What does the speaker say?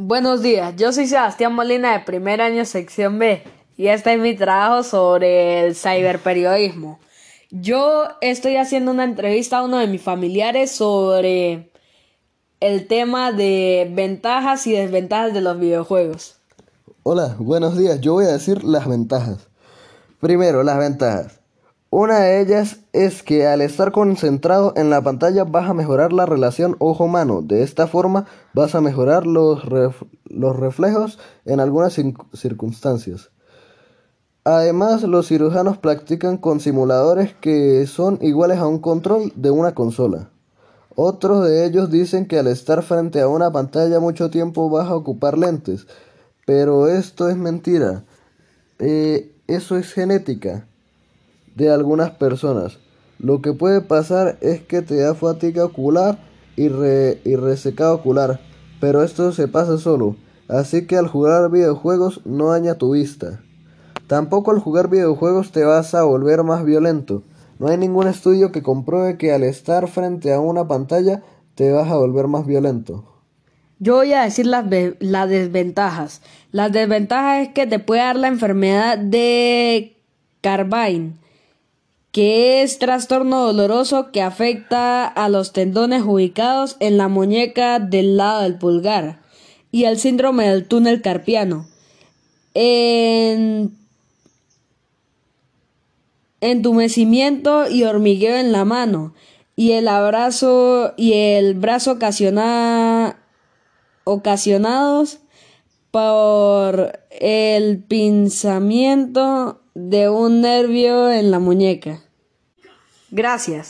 Buenos días, yo soy Sebastián Molina de primer año sección B y este es mi trabajo sobre el ciberperiodismo. Yo estoy haciendo una entrevista a uno de mis familiares sobre el tema de ventajas y desventajas de los videojuegos. Hola, buenos días. Yo voy a decir las ventajas. Primero, las ventajas. Una de ellas es que al estar concentrado en la pantalla vas a mejorar la relación ojo-mano. De esta forma vas a mejorar los, los reflejos en algunas circunstancias. Además, los cirujanos practican con simuladores que son iguales a un control de una consola. Otros de ellos dicen que al estar frente a una pantalla mucho tiempo vas a ocupar lentes, pero esto es mentira. Eh, eso es genética de algunas personas. Lo que puede pasar es que te da fatiga ocular y, y resecado ocular, pero esto se pasa solo, así que al jugar videojuegos no daña tu vista. Tampoco al jugar videojuegos te vas a volver más violento. No hay ningún estudio que compruebe que al estar frente a una pantalla te vas a volver más violento. Yo voy a decir las, las desventajas. Las desventajas es que te puede dar la enfermedad de Carbine que es trastorno doloroso que afecta a los tendones ubicados en la muñeca del lado del pulgar y el síndrome del túnel carpiano. entumecimiento y hormigueo en la mano y el abrazo y el brazo ocasionados por el pinzamiento de un nervio en la muñeca. Gracias.